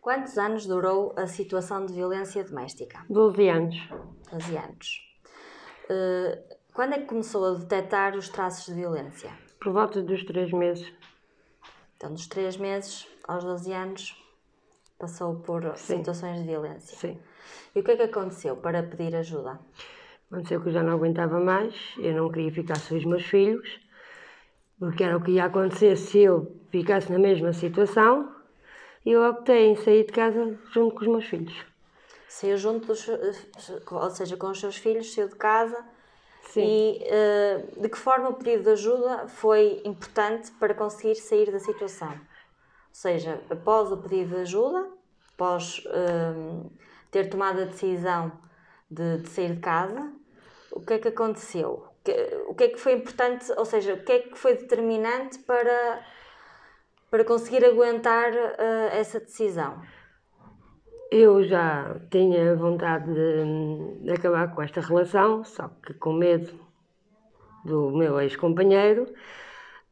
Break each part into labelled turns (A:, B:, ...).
A: Quantos anos durou a situação de violência doméstica?
B: 12 anos.
A: 12 anos. Uh, quando é que começou a detectar os traços de violência?
B: Por volta dos 3 meses.
A: Então, dos 3 meses aos 12 anos, passou por Sim. situações de violência.
B: Sim.
A: E o que é que aconteceu para pedir ajuda?
B: Aconteceu que eu já não aguentava mais, eu não queria ficar sem os meus filhos, porque era o que ia acontecer se eu ficasse na mesma situação, e eu optei em sair de casa junto com os meus filhos.
A: Saiu junto dos, ou seja, com os seus filhos, saiu de casa.
B: Sim.
A: E uh, de que forma o pedido de ajuda foi importante para conseguir sair da situação? Ou seja, após o pedido de ajuda, após uh, ter tomado a decisão de, de sair de casa, o que é que aconteceu? O que é que foi importante, ou seja, o que é que foi determinante para, para conseguir aguentar uh, essa decisão?
B: Eu já tinha vontade de, de, acabar com esta relação, só que com medo do meu ex-companheiro.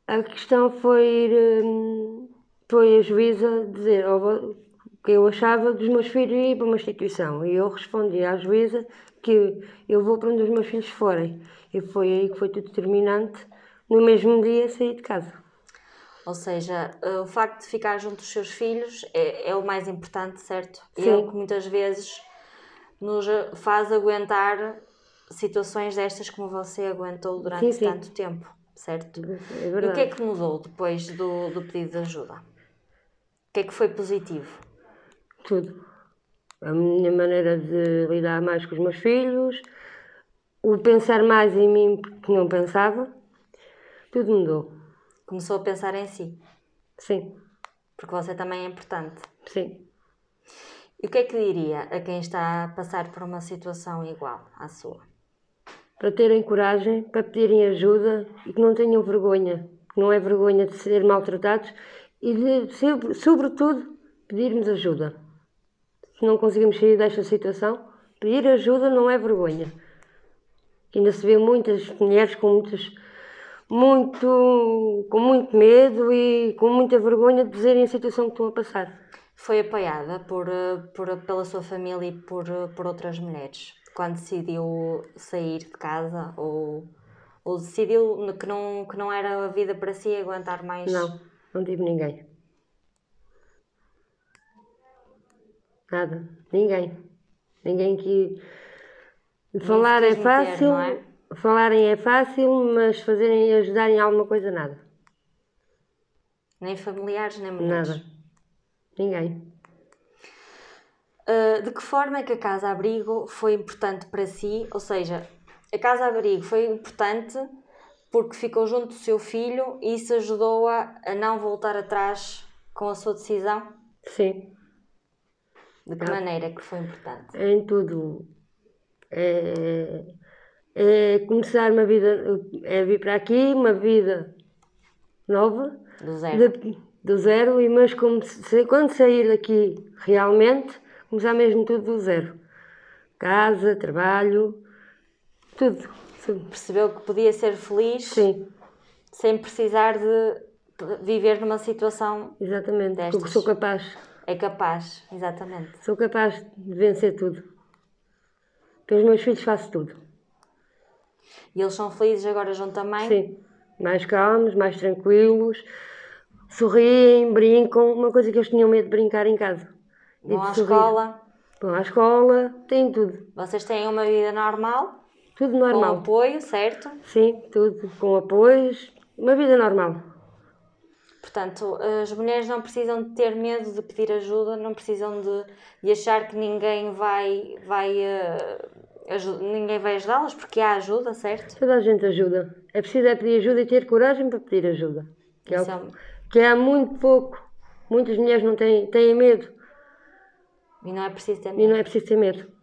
B: A questão foi ir, hum, foi a juíza dizer o que eu achava dos meus filhos ir para uma instituição. E eu respondi à juíza que eu vou para onde os meus filhos forem. E foi aí que foi tudo determinante, no mesmo dia sair de casa.
A: Ou seja, eh, o facto de ficar junto dos seus filhos é, é o mais importante, certo?
B: Sim.
A: É o que muitas vezes nos faz aguentar situações destas como você aguentou durante
B: sim, sim.
A: tanto tempo, certo?
B: É verdade.
A: E o que é que mudou depois do, do pedido de ajuda? O que é que foi positivo?
B: Tudo a minha maneira de lidar mais com os meus filhos, o pensar mais em mim porque não pensava, tudo mudou.
A: Começou a pensar em si?
B: Sim.
A: Porque você também é importante?
B: Sim.
A: E o que é que diria a quem está a passar por uma situação igual à sua?
B: Para terem coragem, para pedirem ajuda e que não tenham vergonha, não é vergonha de ser maltratados e de, sobretudo, pedirmos ajuda se não conseguimos sair desta situação, pedir ajuda não é vergonha. Ainda se vê muitas mulheres com muitas, muito, com muito medo e com muita vergonha de dizerem a situação que estão a passar.
A: Foi apoiada por, por, pela sua família e por, por outras mulheres quando decidiu sair de casa ou, ou decidiu que não, que não era a vida para si aguentar mais?
B: Não, não tive ninguém. Nada. Ninguém. Ninguém que. Falar é fácil. Meter, é? Falarem é fácil, mas fazerem ajudarem alguma coisa, nada.
A: Nem familiares, nem mulheres.
B: Nada. Ninguém.
A: Uh, de que forma é que a Casa Abrigo foi importante para si? Ou seja, a Casa Abrigo foi importante porque ficou junto do seu filho e isso ajudou-a a não voltar atrás com a sua decisão?
B: Sim.
A: De que maneira que foi importante?
B: Em tudo. É, é começar uma vida, é vir para aqui, uma vida nova.
A: Do zero.
B: De, do zero, e mas como se, quando sair daqui realmente, começar mesmo tudo do zero. Casa, trabalho, tudo.
A: Percebeu que podia ser feliz
B: Sim.
A: sem precisar de viver numa situação
B: Exatamente,
A: destas.
B: porque sou capaz.
A: É capaz, exatamente.
B: Sou capaz de vencer tudo. Pelos meus filhos faço tudo.
A: E eles são felizes agora junto também?
B: Sim. Mais calmos, mais tranquilos, sorriem, brincam. Uma coisa que eles tinham medo de brincar em casa.
A: Vão à escola?
B: Vão à escola, têm tudo.
A: Vocês têm uma vida normal?
B: Tudo normal.
A: Com apoio, certo?
B: Sim, tudo com apoios. Uma vida normal.
A: Portanto, as mulheres não precisam de ter medo de pedir ajuda, não precisam de, de achar que ninguém vai, vai, uh, ninguém vai ajudá-las, porque há ajuda, certo?
B: Toda a gente ajuda. É preciso é pedir ajuda e ter coragem para pedir ajuda. Que, é, o, é que é muito pouco. Muitas mulheres não têm, têm medo.
A: E não é preciso ter medo.
B: E não é preciso ter medo.